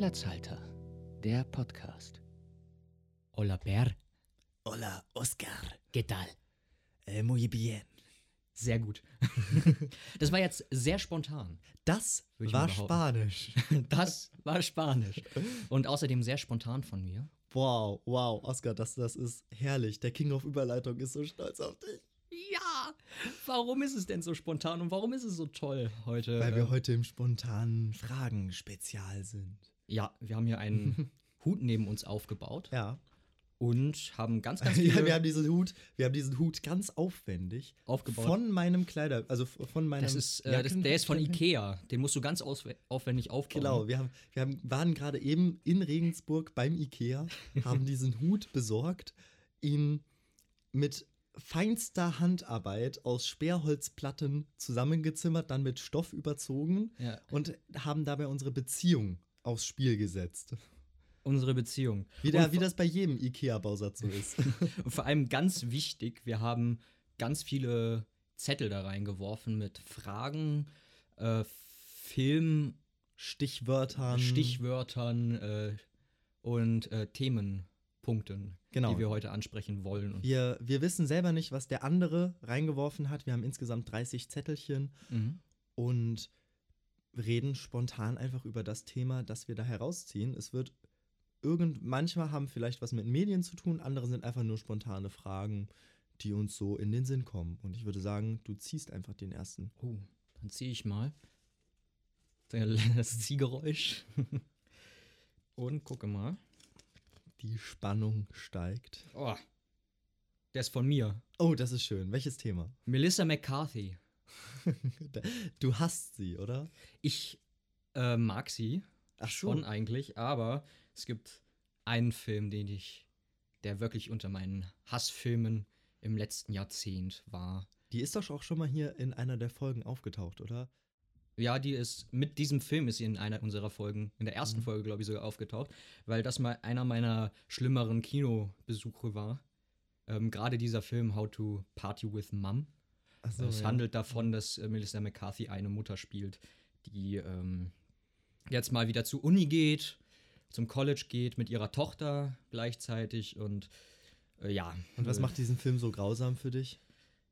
Platzhalter, der Podcast. Hola, Per. Hola, Oscar. ¿Qué tal? Eh, muy bien. Sehr gut. das war jetzt sehr spontan. Das war. Spanisch. Das war Spanisch. Und außerdem sehr spontan von mir. Wow, wow, Oscar, das, das ist herrlich. Der King of Überleitung ist so stolz auf dich. Ja! Warum ist es denn so spontan und warum ist es so toll heute? Weil wir heute im spontanen Fragen-Spezial sind. Ja, wir haben hier einen Hut neben uns aufgebaut Ja. und haben ganz, ganz viele ja wir, haben diesen Hut, wir haben diesen Hut ganz aufwendig aufgebaut. von meinem Kleider, also von meinem. das ist, äh, das, der ist von Ikea. Den musst du ganz aufwendig aufbauen. Genau, wir, haben, wir haben, waren gerade eben in Regensburg beim Ikea, haben diesen Hut besorgt, ihn mit feinster Handarbeit aus Sperrholzplatten zusammengezimmert, dann mit Stoff überzogen Ja. und haben dabei unsere Beziehung aufs Spiel gesetzt. Unsere Beziehung. Wie, Und wie das bei jedem Ikea-Bausatz so ist. Und vor allem ganz wichtig, wir haben ganz viele Zettel da reingeworfen mit Fragen, äh, Film, Stichwörtern. Stichwörtern äh, und äh, Themenpunkten, Genau. die wir heute ansprechen wollen. Wir, wir wissen selber nicht, was der andere reingeworfen hat. Wir haben insgesamt 30 Zettelchen. mhm. und reden spontan einfach über das Thema, das wir da herausziehen. Es wird irgend manchmal haben vielleicht was mit Medien zu tun, andere sind einfach nur spontane Fragen, die uns so in den Sinn kommen. Und ich würde sagen, du ziehst einfach den ersten. Oh, dann ziehe ich mal das Ziehgeräusch. und gucke mal. Die Spannung steigt. Oh, der ist von mir. Oh, das ist schön. Welches Thema? Melissa McCarthy. Du hast sie, oder? Ich äh, mag sie. Ach schon eigentlich, aber es gibt einen Film, den ich, der wirklich unter meinen Hassfilmen im letzten Jahrzehnt war. Die ist doch auch schon mal hier in einer der Folgen aufgetaucht, oder? Ja, die ist mit diesem Film ist sie in einer unserer Folgen, in der ersten Mhm. Folge, glaube ich, sogar aufgetaucht, weil das mal einer meiner schlimmeren Kinobesuche war. Ähm, Gerade dieser Film How to Party with Mom. Achso, es handelt davon, dass äh, Melissa McCarthy eine Mutter spielt, die ähm, jetzt mal wieder zur Uni geht, zum College geht mit ihrer Tochter gleichzeitig und äh, ja. Und was äh, macht diesen Film so grausam für dich?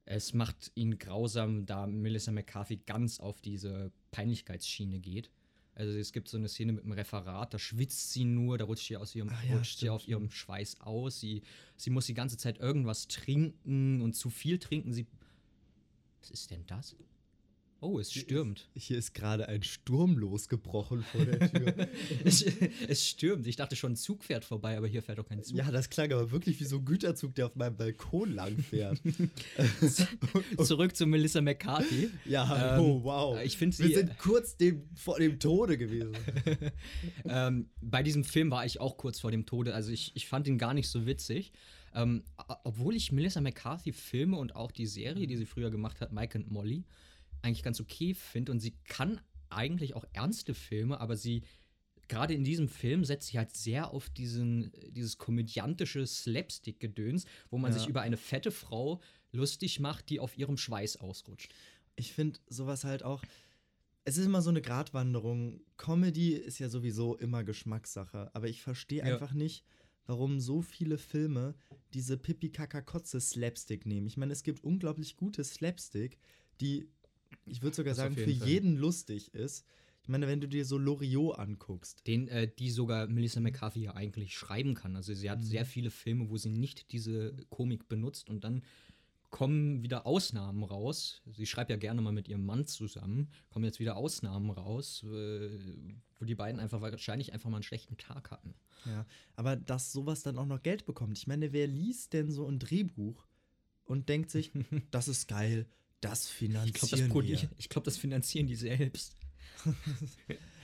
Es macht ihn grausam, da Melissa McCarthy ganz auf diese Peinlichkeitsschiene geht. Also es gibt so eine Szene mit einem Referat, da schwitzt sie nur, da rutscht sie, aus ihrem, Ah ja, rutscht sie auf ihrem Schweiß aus. Sie, sie muss die ganze Zeit irgendwas trinken und zu viel trinken. Sie. Was ist denn das? Oh, es stürmt. Hier ist gerade ein Sturm losgebrochen vor der Tür. es, es stürmt. Ich dachte schon, ein Zug fährt vorbei, aber hier fährt doch kein Zug. Ja, das klang aber wirklich wie so ein Güterzug, der auf meinem Balkon lang fährt. Zurück zu Melissa McCarthy. ja, Ähm, oh, wow. ich find Wir sind kurz dem, vor dem Tode gewesen. ähm, bei diesem Film war ich auch kurz vor dem Tode. Also ich, ich fand ihn gar nicht so witzig. Ähm, obwohl ich Melissa McCarthy Filme und auch die Serie, die sie früher gemacht hat, Mike and Molly, eigentlich ganz okay finde. Und sie kann eigentlich auch ernste Filme, aber sie, gerade in diesem Film, setzt sie halt sehr auf diesen, dieses komödiantische Slapstick-Gedöns, wo man Ja. sich über eine fette Frau lustig macht, die auf ihrem Schweiß ausrutscht. Ich finde sowas halt auch. Es ist immer so eine Gratwanderung. Comedy ist ja sowieso immer Geschmackssache. Aber ich verstehe Ja. einfach nicht, warum so viele Filme diese Pipi-Kaka-Kotze-Slapstick nehmen. Ich meine, es gibt unglaublich gute Slapstick, die, ich würde sogar Das sagen, für jeden Fall. jeden lustig ist. Ich meine, wenn du dir so Loriot anguckst. Den, äh, die sogar Melissa McCarthy ja eigentlich schreiben kann. Also sie Mhm. hat sehr viele Filme, wo sie nicht diese Komik benutzt und dann kommen wieder Ausnahmen raus. Sie schreibt ja gerne mal mit ihrem Mann zusammen. Kommen jetzt wieder Ausnahmen raus, äh, wo die beiden einfach wahrscheinlich einfach mal einen schlechten Tag hatten. Ja, aber dass sowas dann auch noch Geld bekommt. Ich meine, wer liest denn so ein Drehbuch und denkt sich, das ist geil, das Ich glaube, finanzieren das, wir. ich, ich glaub, das finanzieren die selbst.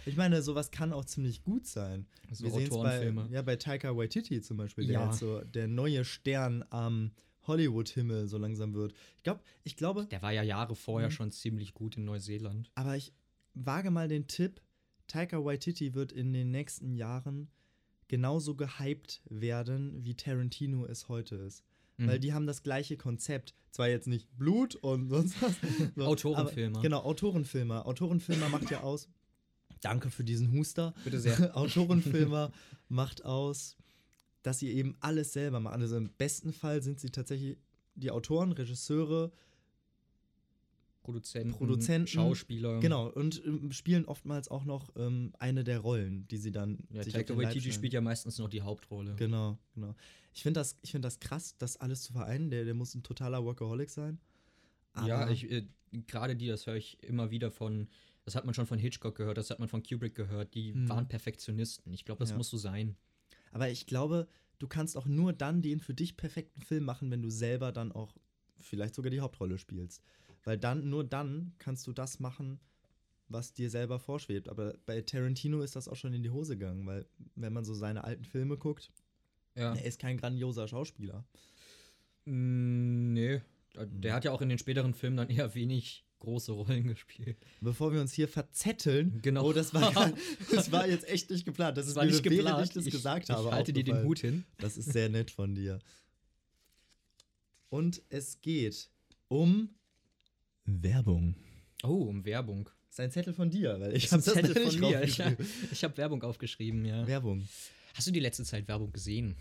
Ich meine, sowas kann auch ziemlich gut sein. So Wir sehen's bei, Autorenfilme. ja, bei Taika Waititi zum Beispiel, der Ja. so der neue Stern am Hollywood-Himmel so langsam wird. Ich glaube, ich glaube, Der war ja Jahre vorher Mhm. schon ziemlich gut in Neuseeland. aber ich wage mal den Tipp, Taika Waititi wird in den nächsten Jahren genauso gehypt werden, wie Tarantino es heute ist. Mhm. Weil die haben das gleiche Konzept. Zwar jetzt nicht Blut und sonst was. So, Autorenfilmer. aber- Genau, Autorenfilmer. Autorenfilmer macht ja aus, danke für diesen Huster. Bitte sehr. Autorenfilmer macht aus, dass sie eben alles selber machen. Also im besten Fall sind sie tatsächlich die Autoren, Regisseure, Produzenten, Produzenten, Schauspieler. genau, und ähm, spielen oftmals auch noch ähm, eine der Rollen, die sie dann Ja, Taika Waititi spielt ja meistens noch die Hauptrolle. Genau, genau. Ich finde das, ich find das krass, das alles zu vereinen. Der, der muss ein totaler Workaholic sein. ja, Aber- ich, äh, gerade die, das höre ich immer wieder von, das hat man schon von Hitchcock gehört, das hat man von Kubrick gehört, die Hm. waren Perfektionisten. Ich glaube, das Ja. muss so sein. Aber ich glaube, du kannst auch nur dann den für dich perfekten Film machen, wenn du selber dann auch vielleicht sogar die Hauptrolle spielst. Weil dann, nur dann kannst du das machen, was dir selber vorschwebt. Aber bei Tarantino ist das auch schon in die Hose gegangen, weil wenn man so seine alten Filme guckt, Ja. er ist kein grandioser Schauspieler. Mm, Nee, der hat ja auch in den späteren Filmen dann eher wenig große Rollen gespielt. Bevor wir uns hier verzetteln, Genau. oh, das war, gar- das war jetzt echt nicht geplant. Das, ist mir, während ich das gesagt habe. Ich halte dir den. Hut hin. Das ist sehr nett von dir. Und es geht um Werbung. Oh, um Werbung. Das ist ein Zettel von dir, weil ich Das habe das Zettel nicht von mir. Ich, ich habe Werbung aufgeschrieben, ja. Werbung. Hast du die letzte Zeit Werbung gesehen?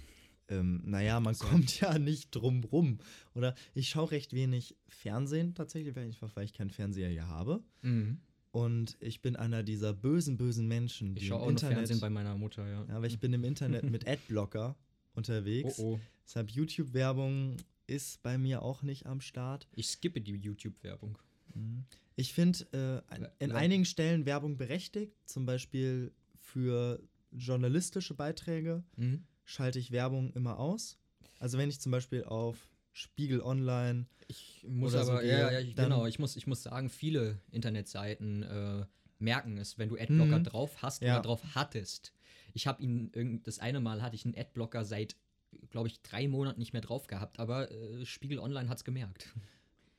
Ähm, naja, man kommt ja nicht drum rum. Oder ich schaue recht wenig Fernsehen tatsächlich, weil ich, keinen Fernseher hier habe. Mhm. Und ich bin einer dieser bösen, bösen Menschen, die Ich schaue im auch Internet. Fernsehen bei meiner Mutter, ja. ja, aber ich bin im Internet mit Adblocker unterwegs. Oh oh. Deshalb YouTube-Werbung ist bei mir auch nicht am Start. Ich skippe die YouTube-Werbung. Mhm. Ich finde äh, in Ja. einigen Stellen Werbung berechtigt, zum Beispiel für journalistische Beiträge Mhm. Schalte ich Werbung immer aus. Also wenn ich zum Beispiel auf Spiegel Online, Ich muss Oder so aber, gehe, ja, ja, ich, genau, ich muss, ich muss sagen, viele Internetseiten äh, merken es, wenn du Adblocker Mhm. drauf hast Ja. oder drauf hattest. Ich habe ihn, irgend- das eine Mal hatte ich einen Adblocker seit, glaube ich, drei Monaten nicht mehr drauf gehabt, aber äh, Spiegel Online hat es gemerkt.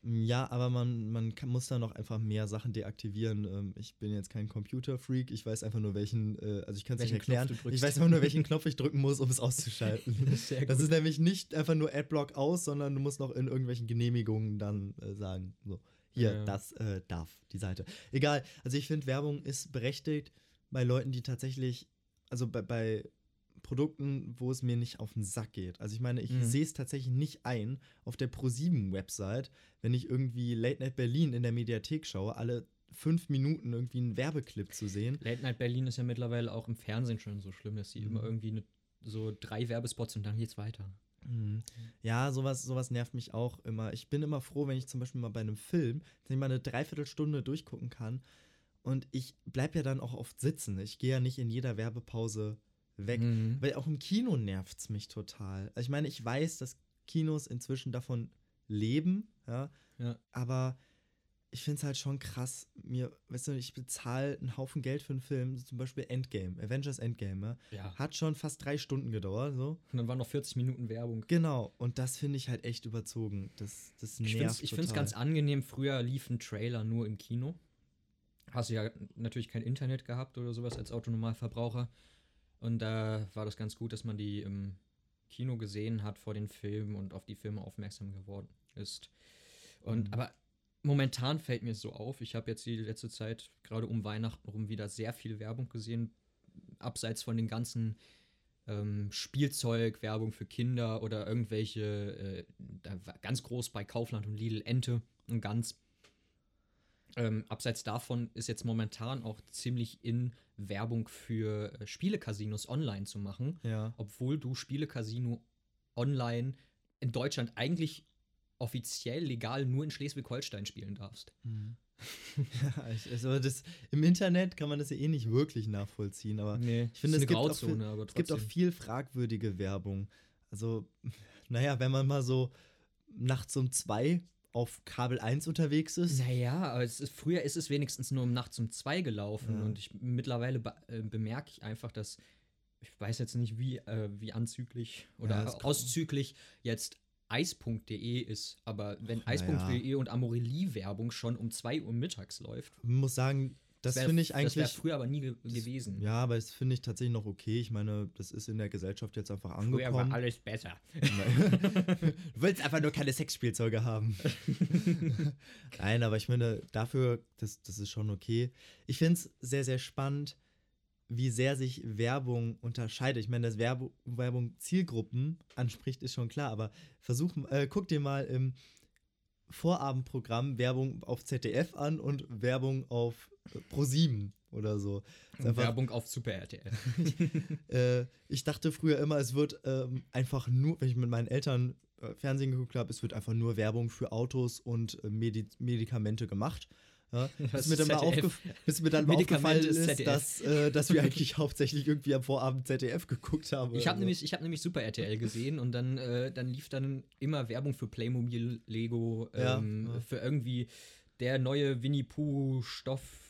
Ja, aber man, man kann, muss da noch einfach mehr Sachen deaktivieren. Ähm, ich bin jetzt kein Computerfreak, ich weiß einfach nur welchen, äh, also ich kann es nicht erklären. Ich weiß einfach nur, welchen Knopf ich drücken muss, um es auszuschalten. Sehr Das ist nämlich nicht einfach nur Adblock aus, sondern du musst noch in irgendwelchen Genehmigungen dann äh, sagen, so, hier, Ja. das äh, darf die Seite. Egal, also ich finde, Werbung ist berechtigt bei Leuten, die tatsächlich, also bei, bei Produkten, wo es mir nicht auf den Sack geht. Also ich meine, ich Mhm. sehe es tatsächlich nicht ein, auf der ProSieben-Website, wenn ich irgendwie Late Night Berlin in der Mediathek schaue, alle fünf Minuten irgendwie einen Werbeclip zu sehen. Late Night Berlin ist ja mittlerweile auch im Fernsehen schon so schlimm, dass sie Mhm. immer irgendwie ne, so drei Werbespots und dann geht's weiter. Mhm. Ja, sowas, sowas nervt mich auch immer. Ich bin immer froh, wenn ich zum Beispiel mal bei einem Film, dass ich mal eine Dreiviertelstunde durchgucken kann. Und ich bleib ja dann auch oft sitzen. Ich gehe ja nicht in jeder Werbepause weg. Mhm. Weil auch im Kino nervt es mich total. Also ich meine, ich weiß, dass Kinos inzwischen davon leben, ja. Ja. Aber ich finde es halt schon krass. Mir, weißt du, ich bezahle einen Haufen Geld für einen Film, zum Beispiel Endgame, Avengers Endgame, ja. Ja. Hat schon fast drei Stunden gedauert, so. Und dann waren noch 40 Minuten Werbung. Genau, und das finde ich halt echt überzogen. Das, das nervt Ich finde es ich find's total. ganz angenehm. Früher lief ein Trailer nur im Kino. Hast du ja natürlich kein Internet gehabt oder sowas als Autonormalverbraucher. Und da war das ganz gut, dass man die im Kino gesehen hat vor den Filmen und auf die Filme aufmerksam geworden ist. Und Mhm. aber momentan fällt mir so auf, ich habe jetzt die letzte Zeit gerade um Weihnachten rum wieder sehr viel Werbung gesehen, abseits von den ganzen ähm, Spielzeug, Werbung für Kinder oder irgendwelche, äh, da war ganz groß bei Kaufland und Lidl Ente und ganz. Ähm, abseits davon ist jetzt momentan auch ziemlich in Werbung für äh, Spielecasinos online zu machen, Ja. obwohl du Spielecasino online in Deutschland eigentlich offiziell legal nur in Schleswig-Holstein spielen darfst. Mhm. ja ich, also das, Im Internet kann man das ja eh nicht wirklich nachvollziehen, aber Nee, ich finde, es gibt, auch viel, es gibt auch viel fragwürdige Werbung. Also, naja, wenn man mal so nachts um zwei auf Kabel 1 unterwegs ist. Naja, aber es ist, früher ist es wenigstens nur um nachts um zwei gelaufen Ja. und ich mittlerweile be äh, bemerke ich einfach, dass ich weiß jetzt nicht, wie, äh, wie anzüglich oder Ja, auszüglich jetzt eis.de ist, aber wenn eis.de und Amorelie-Werbung schon um 2 Uhr mittags läuft, Man muss sagen, das wär- finde ich Das wäre eigentlich. früher aber nie ge gewesen. Ja, aber das finde ich tatsächlich noch okay. Ich meine, das ist in der Gesellschaft jetzt einfach Früher angekommen. war alles besser. du willst einfach nur keine Sexspielzeuge haben. Nein, aber ich meine, dafür, das, das ist schon okay. Ich finde es sehr, sehr spannend, wie sehr sich Werbung unterscheidet. Ich meine, dass Werbu Werbung Zielgruppen anspricht, ist schon klar, aber versuch, äh, guck dir mal im Vorabendprogramm Werbung auf ZDF an und Werbung auf Pro7 oder so. Einfach- Werbung auf Super RTL. äh, ich dachte früher immer, es wird ähm, einfach nur, wenn ich mit meinen Eltern äh, Fernsehen geguckt habe, es wird einfach nur Werbung für Autos und äh, Medi Medikamente gemacht. Ja, bis, mir dann mal aufgef bis mir dann mal aufgefallen ist ZDF. dass, äh, dass wir eigentlich hauptsächlich irgendwie am Vorabend ZDF geguckt haben. Ich habe so. nämlich, ich hab nämlich Super RTL gesehen und dann, äh, dann lief dann immer Werbung für Playmobil, Lego, Ja, ähm, ja. für irgendwie der neue Winnie Pooh Stoff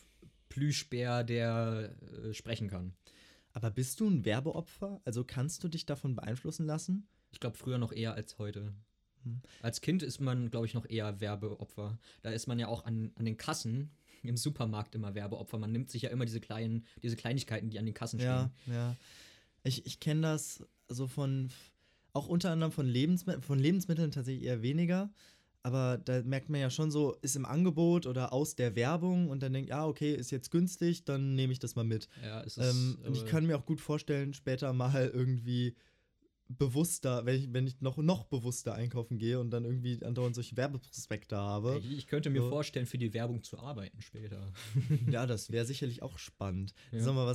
Plüschbär, der äh, sprechen kann. Aber bist du ein Werbeopfer? Also kannst du dich davon beeinflussen lassen? Ich glaube früher noch eher als heute. Hm. Als Kind ist man, glaube ich, noch eher Werbeopfer. Da ist man ja auch an, an den Kassen im Supermarkt immer Werbeopfer. Man nimmt sich ja immer diese kleinen, diese Kleinigkeiten, die an den Kassen Ja, stehen. ja. Ich, ich kenne das so von, auch unter anderem von, Lebensmi von Lebensmitteln tatsächlich eher weniger. Aber da merkt man ja schon so, ist im Angebot oder aus der Werbung und dann denkt, ja, okay, ist jetzt günstig, dann nehme ich das mal mit. Ja, es ist, Ähm, und ich äh, kann mir auch gut vorstellen, später mal irgendwie bewusster, wenn ich, wenn ich noch, noch bewusster einkaufen gehe und dann irgendwie andauernd solche Werbeprospekte habe. ich, ich könnte mir so. vorstellen, für die Werbung zu arbeiten später. Ja, das wäre sicherlich auch spannend. Ja. Das ist nochmal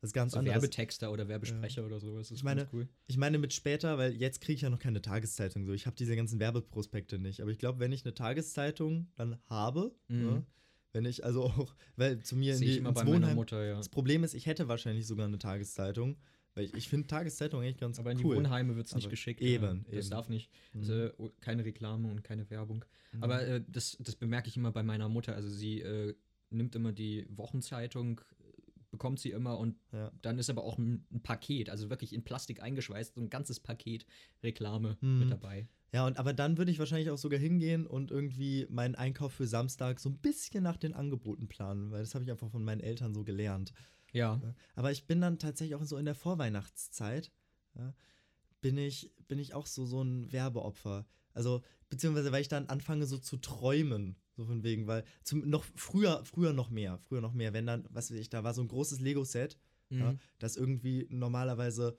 was, was ganz So anderes. Werbetexter oder Werbesprecher oder sowas. Das Ich meine, cool. Ich meine mit später, weil jetzt kriege ich ja noch keine Tageszeitung so. Ich habe diese ganzen Werbeprospekte nicht. Aber ich glaube, wenn ich eine Tageszeitung dann habe, Mhm. ne, wenn ich also auch, weil zu mir in die, ich immer ins bei meiner Wohnheim. Mutter, ja. Das Problem ist, ich hätte wahrscheinlich sogar eine Tageszeitung, weil ich, ich finde Tageszeitung eigentlich ganz Aber in die cool. Wohnheime wird es nicht Aber geschickt. eben, ja. Das eben. darf nicht. Mhm. Also, oh, keine Reklame und keine Werbung. Mhm. Aber äh, das, das bemerke ich immer bei meiner Mutter. Also sie äh, nimmt immer die Wochenzeitung, bekommt sie immer und Ja. dann ist aber auch ein, ein Paket, also wirklich in Plastik eingeschweißt, so ein ganzes Paket Reklame Mhm. mit dabei. Ja, und aber dann würde ich wahrscheinlich auch sogar hingehen und irgendwie meinen Einkauf für Samstag so ein bisschen nach den Angeboten planen, weil das habe ich einfach von meinen Eltern so gelernt. Ja. Aber ich bin dann tatsächlich auch so in der Vorweihnachtszeit, ja, bin, ich, bin ich auch so, so ein Werbeopfer. Also, beziehungsweise, weil ich dann anfange so zu träumen, so von wegen, weil zum, noch früher, früher noch mehr, früher noch mehr, wenn dann, was weiß ich, da war so ein großes Lego-Set, ja, Mhm. das irgendwie normalerweise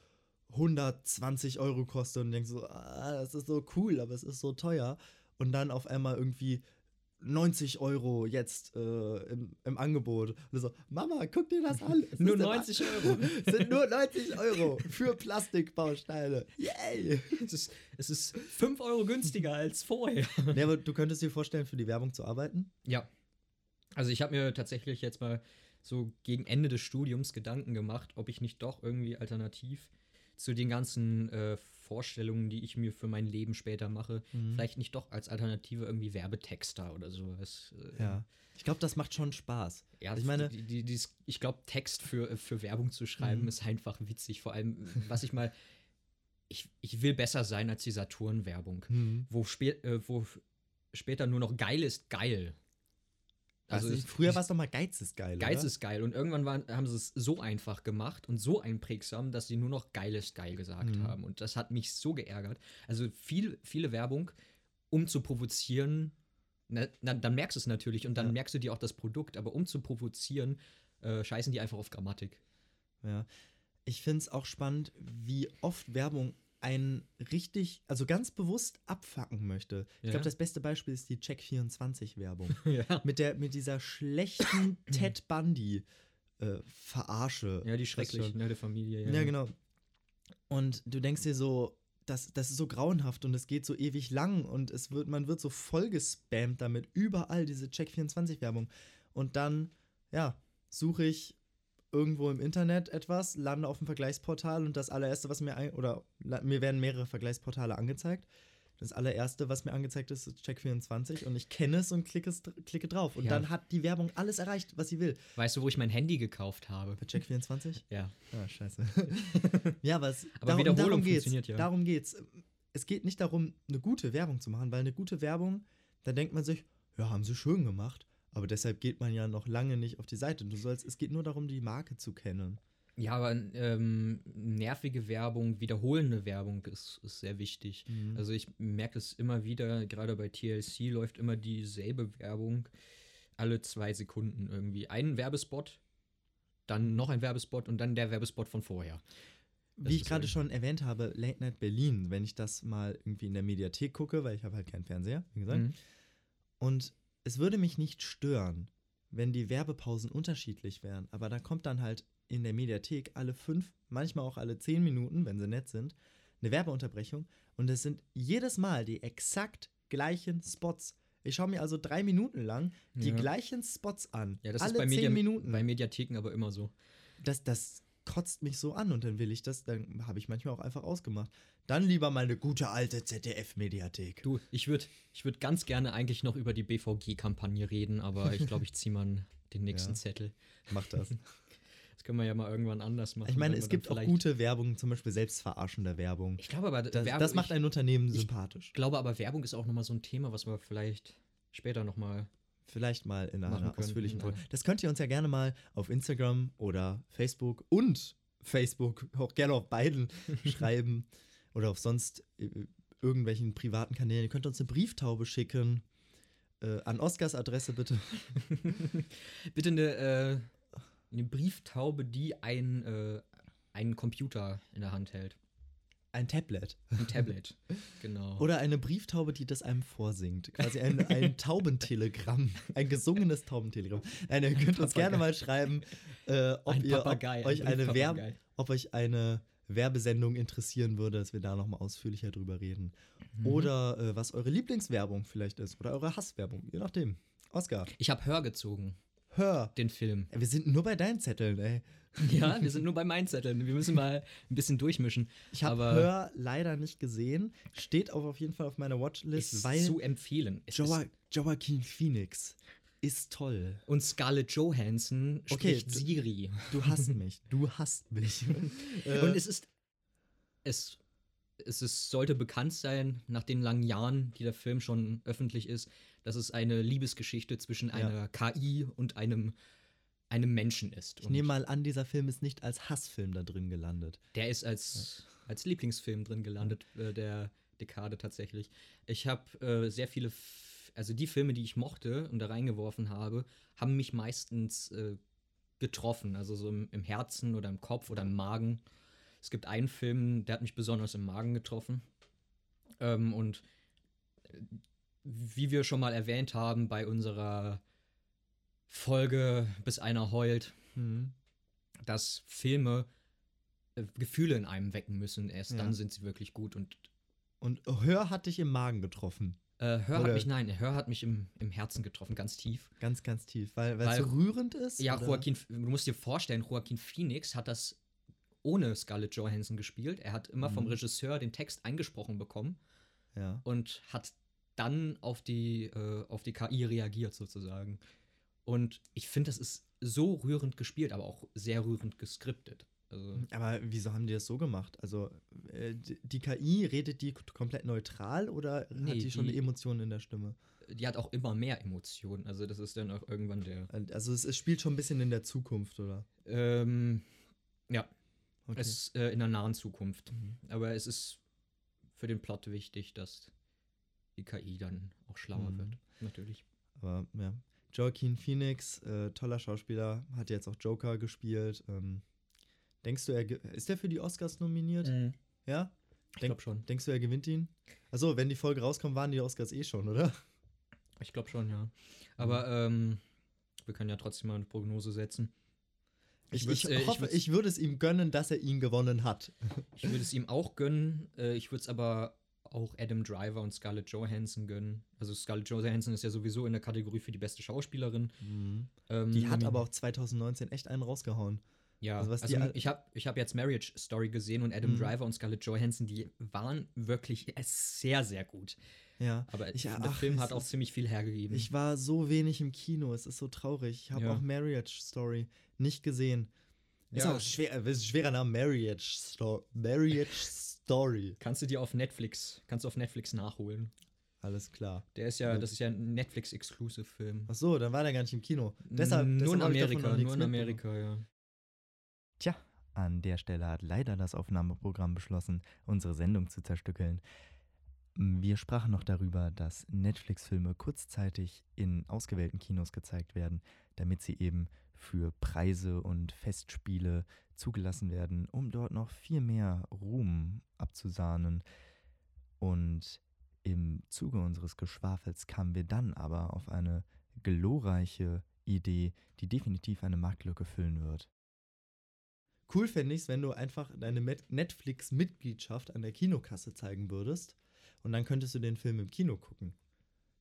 120 Euro kostet und denkst so, ah, das ist so cool, aber es ist so teuer. Und dann auf einmal irgendwie 90 Euro jetzt äh, im, im Angebot. Und so, Mama, guck dir das an. Nur ist im 90 Euro. Sind nur 90 Euro für Plastikbausteine. Yay! es, ist, es ist 5 Euro günstiger als vorher. nee, aber du könntest dir vorstellen, für die Werbung zu arbeiten? Ja. Also ich habe mir tatsächlich jetzt mal so gegen Ende des Studiums Gedanken gemacht, ob ich nicht doch irgendwie alternativ zu den ganzen äh, Vorstellungen, die ich mir für mein Leben später mache, Mhm. vielleicht nicht doch als Alternative irgendwie Werbetexter oder sowas. Äh, Ja. Ich glaube, das macht schon Spaß. Ja, ich meine, die, die, dieses, ich glaube, Text für, für Werbung zu schreiben Mhm. ist einfach witzig. Vor allem, was ich mal, ich, ich will besser sein als die Saturn-Werbung, hm. wo, spä äh, wo später nur noch geil ist geil. Also es- früher war es doch mal Geiz ist geil. Geiz oder? ist geil. Und irgendwann waren, haben sie es so einfach gemacht und so einprägsam, dass sie nur noch geil ist geil gesagt Mhm. haben. Und das hat mich so geärgert. Also viel, viele Werbung, um zu provozieren, na, na, dann merkst du es natürlich und dann Ja. merkst du dir auch das Produkt, aber um zu provozieren, äh, scheißen die einfach auf Grammatik. Ja. Ich finde es auch spannend, wie oft Werbung einen richtig, also ganz bewusst abfacken möchte. Ich Ja. glaube, das beste Beispiel ist die Check24-Werbung. ja. mit, der, mit dieser schlechten Ted Bundy äh, Verarsche. ja, die Fast schrecklich, schon. ne, der Familie. Ja. genau. Und du denkst dir so, das, das ist so grauenhaft und es geht so ewig lang und es wird, man wird so voll gespammt damit, überall diese Check24-Werbung. Und dann, ja, suche ich irgendwo im Internet etwas, lande auf dem Vergleichsportal und das allererste, was mir ein, oder mir werden mehrere Vergleichsportale angezeigt. Das allererste, was mir angezeigt ist, ist Check24 und ich kenne es und klicke, es, klicke drauf. Und Ja. dann hat die Werbung alles erreicht, was sie will. Weißt du, wo ich mein Handy gekauft habe? Bei Check24? Ja. Ah, scheiße. ja, aber, es, Aber darum, Wiederholung darum geht's. funktioniert ja. Darum geht's. Es geht nicht darum, eine gute Werbung zu machen, weil eine gute Werbung, da denkt man sich, ja, haben sie schön gemacht. Aber deshalb geht man ja noch lange nicht auf die Seite. Du sollst, es geht nur darum, die Marke zu kennen. Ja, aber ähm, nervige Werbung, wiederholende Werbung ist, ist sehr wichtig. Mhm. Also ich merke es immer wieder, gerade bei TLC läuft immer dieselbe Werbung alle zwei Sekunden irgendwie. Ein Werbespot, dann noch ein Werbespot und dann der Werbespot von vorher. Das Wie ich gerade schon erwähnt habe, Late Night Berlin, wenn ich das mal irgendwie in der Mediathek gucke, weil ich habe halt keinen Fernseher, wie gesagt. Mhm. Und es würde mich nicht stören, wenn die Werbepausen unterschiedlich wären. Aber da kommt dann halt in der Mediathek alle fünf, manchmal auch alle zehn Minuten, wenn sie nett sind, eine Werbeunterbrechung. Und es sind jedes Mal die exakt gleichen Spots. Ich schaue mir also drei Minuten lang die Ja. gleichen Spots an. Ja, das alle ist bei, zehn Media Minuten. bei Mediatheken aber immer so. das, das kotzt mich so an und dann will ich das, dann habe ich manchmal auch einfach ausgemacht. Dann lieber mal eine gute alte ZDF-Mediathek. Du, ich würde ich würd ganz gerne eigentlich noch über die BVG-Kampagne reden, aber ich glaube, ich ziehe mal den nächsten Ja. Zettel. Mach das. Das können wir ja mal irgendwann anders machen. Ich meine, es gibt auch gute Werbung, zum Beispiel selbstverarschende Werbung. Ich glaube aber, Das, Werbung, das macht ein Unternehmen ich- sympathisch. Ich glaube aber, Werbung ist auch nochmal so ein Thema, was wir vielleicht später nochmal. Vielleicht mal in machen einer können, ausführlichen in Folge. Das könnt ihr uns ja gerne mal auf Instagram oder Facebook und Facebook, auch gerne auf beiden schreiben oder auf sonst äh, irgendwelchen privaten Kanälen. Ihr könnt uns eine Brieftaube schicken. Äh, an Oscars Adresse bitte. Bitte eine, äh, eine Brieftaube, die ein, äh, einen Computer in der Hand hält. Ein Tablet. Ein Tablet. genau. Oder eine Brieftaube, die das einem vorsingt. Quasi ein, ein Taubentelegramm. Ein gesungenes Taubentelegramm. Nein, ihr könnt uns Papagei. gerne mal schreiben, äh, ob, Ein ihr, ob Papagei, ein euch eine. Werb ob euch eine Werbesendung interessieren würde, dass wir da nochmal ausführlicher drüber reden. Mhm. Oder äh, was eure Lieblingswerbung vielleicht ist. Oder eure Hasswerbung, je nachdem. Oscar, Ich habe Hör gezogen, hör. den Film. Wir sind nur bei deinen Zetteln, ey. Ja, wir sind nur bei meinen Zetteln. Wir müssen mal ein bisschen durchmischen. Ich habe Hör leider nicht gesehen. Steht auch auf jeden Fall auf meiner Watchlist, Ist weil zu empfehlen. Es Joa Joaquin Phoenix ist toll. und Scarlett Johansson Okay, spricht Siri. Du hasst mich. Du hasst mich. Äh, Und es ist. Es, es ist, sollte bekannt sein, nach den langen Jahren, die der Film schon öffentlich ist, dass es eine Liebesgeschichte zwischen Ja. einer KI und einem, einem Menschen ist. ich Und nehme mal an, dieser Film ist nicht als Hassfilm da drin gelandet. Der ist als, als Lieblingsfilm drin gelandet, äh, der Dekade tatsächlich. Ich habe äh, sehr viele, F also die Filme, die ich mochte und da reingeworfen habe, haben mich meistens äh, getroffen, also so im, im Herzen oder im Kopf oder im Magen. Es gibt einen Film, der hat mich besonders im Magen getroffen. Ähm, und äh, wie wir schon mal erwähnt haben bei unserer Folge Bis einer heult, Mhm. dass Filme äh, Gefühle in einem wecken müssen. Erst Ja. dann sind sie wirklich gut. Und Und Hör hat dich im Magen getroffen. äh, Hör Oder- hat mich, nein, Hör hat mich im, im Herzen getroffen, ganz tief. Ganz, ganz tief. Weil es so rührend ist? Ja, oder? Joaquin, du musst dir vorstellen, Joaquin Phoenix hat das ohne Scarlett Johansson gespielt. Er hat immer vom Mhm. Regisseur den Text eingesprochen bekommen Ja. und hat dann auf die, äh, auf die KI reagiert sozusagen. Und ich finde, das ist so rührend gespielt, aber auch sehr rührend geskriptet. Also, Aber wieso haben die das so gemacht? Also, äh, die KI, redet die komplett neutral oder Nee, hat die schon die- Emotionen in der Stimme? die hat auch immer mehr Emotionen. Also das ist dann auch irgendwann der. Und Also, es, es spielt schon ein bisschen in der Zukunft, oder? Ähm, ja, Okay. es ist äh, in der nahen Zukunft. Mhm. Aber es ist für den Plot wichtig, dass die KI dann auch schlauer Mhm. wird. Natürlich. Aber ja. Joaquin Phoenix, äh, toller Schauspieler, hat jetzt auch Joker gespielt. Ähm, denkst du, er ist er für die Oscars nominiert? Ja? Mhm. Ich Denk- glaube schon. Denkst du, er gewinnt ihn? Achso, wenn die Folge rauskommt, waren die Oscars eh schon, oder? Ich glaube schon, ja. Aber ähm, wir können ja trotzdem mal eine Prognose setzen. Ich, ich äh, ich hoffe, würd's- ich würde es ihm gönnen, dass er ihn gewonnen hat. Ich würde es ihm auch gönnen. Äh, ich würde es aber auch Adam Driver und Scarlett Johansson gönnen. Also Scarlett Johansson ist ja sowieso in der Kategorie für die beste Schauspielerin. Ähm, Die hat aber auch 2019 echt einen rausgehauen. Ja, Also also, ich habe ich hab jetzt Marriage Story gesehen und Adam Mhm. Driver und Scarlett Johansson, die waren wirklich sehr, sehr gut. Ja. Aber Ich- der ach, Film hat auch ziemlich viel hergegeben. Ich war so wenig im Kino, es ist so traurig. Ich habe Ja. auch Marriage Story nicht gesehen. Ist Ja. auch schwer, ist ein schwerer Name, Marriage, Sto Marriage Story. kannst du dir auf Netflix, kannst du auf Netflix nachholen. Alles klar. Der ist ja, das ist ja ein Netflix-Exclusive-Film. Ach so, dann war der gar nicht im Kino. Deshalb, nur in Amerika, nur in. Amerika, ja. Tja, an der Stelle hat leider das Aufnahmeprogramm beschlossen, unsere Sendung zu zerstückeln. Wir sprachen noch darüber, dass Netflix-Filme kurzzeitig in ausgewählten Kinos gezeigt werden, damit sie eben für Preise und Festspiele zugelassen werden, um dort noch viel mehr Ruhm abzusahnen. Und im Zuge unseres Geschwafels kamen wir dann aber auf eine glorreiche Idee, die definitiv eine Marktlücke füllen wird. Cool fände ich es, wenn du einfach deine Netflix-Mitgliedschaft an der Kinokasse zeigen würdest und dann könntest du den Film im Kino gucken.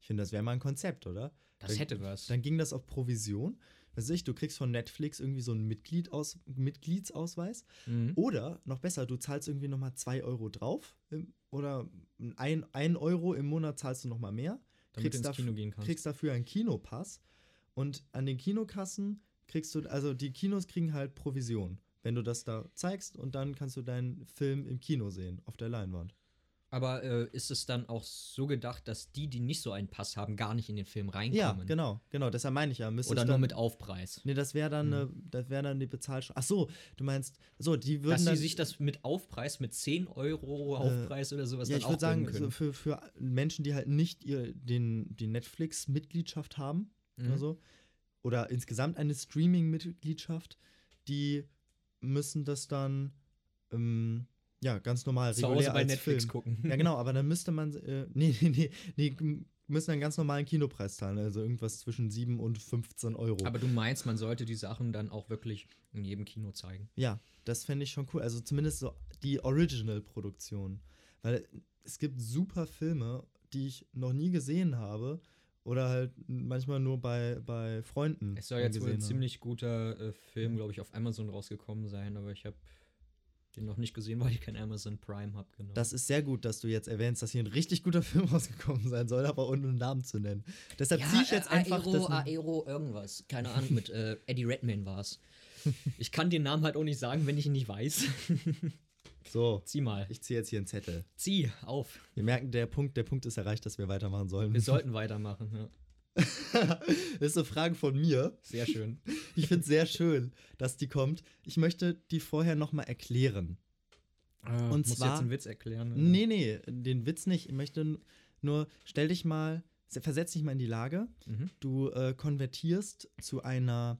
Ich finde, das wäre mal ein Konzept, oder? Das Dann- hätte was. Dann ging das auf Provision. Weiß ich, du kriegst von Netflix irgendwie so einen Mitglied aus, Mitgliedsausweis. Mhm. Oder noch besser, du zahlst irgendwie nochmal 2 Euro drauf. Im, oder ein, ein Euro im Monat zahlst du nochmal mehr. Damit du ins daf- Kino gehen kannst. kriegst dafür einen Kinopass. Und an den Kinokassen kriegst du, also die Kinos kriegen halt Provision, wenn du das da zeigst und dann kannst du deinen Film im Kino sehen, auf der Leinwand. Aber äh, ist es dann auch so gedacht, dass die, die nicht so einen Pass haben, gar nicht in den Film Ja, reinkommen? genau, genau, deshalb meine ich ja. müsstest Oder dann, nur mit Aufpreis? Nee, das wäre dann, eine, das wäre dann die Bezahlschranke. Ach so, du meinst, so, die würden Dass dann. sie sich das mit Aufpreis, mit 10 Euro Aufpreis oder sowas ja, dann ich auch würde sagen, gönnen so können. für, für Menschen, die halt nicht ihr, den, die Netflix-Mitgliedschaft haben Mhm. oder so, oder insgesamt eine Streaming-Mitgliedschaft, die müssen das dann ähm, ja ganz normal Zu Hause bei als Netflix Film. gucken. Ja, genau, aber dann müsste man, äh, nee, nee, nee, nee, m- müssen einen ganz normalen Kinopreis zahlen, also irgendwas zwischen 7 und 15 Euro. Aber du meinst, man sollte die Sachen dann auch wirklich in jedem Kino zeigen. Ja, das fände ich schon cool. Also zumindest so die Original-Produktion. Weil es gibt super Filme, die ich noch nie gesehen habe oder halt manchmal nur bei, bei Freunden. Es soll jetzt wohl ein habe. ziemlich guter äh, Film, glaube ich, auf Amazon rausgekommen sein, aber ich habe den noch nicht gesehen, weil ich kein Amazon Prime habe. Genau. Das ist sehr gut, dass du jetzt erwähnst, dass hier ein richtig guter Film rausgekommen sein soll, aber ohne einen Namen zu nennen. Deshalb ziehe ich jetzt einfach Aero. Aero irgendwas. Keine Ahnung, mit äh, Eddie Redmayne war es. Ich kann den Namen halt auch nicht sagen, wenn ich ihn nicht weiß. So, Zieh mal. ich ziehe jetzt hier einen Zettel. Zieh auf. Wir merken, der Punkt, der Punkt ist erreicht, dass wir weitermachen sollen. Wir sollten weitermachen. Ja. das ist eine Frage von mir. Sehr schön. Ich finde es sehr schön, dass die kommt. Ich möchte die vorher nochmal erklären. Und Und muss zwar- jetzt einen Witz erklären. oder? Nee, nee, den Witz nicht. Ich möchte nur, stell dich mal, versetz dich mal in die Lage. Mhm. Du äh, konvertierst zu einer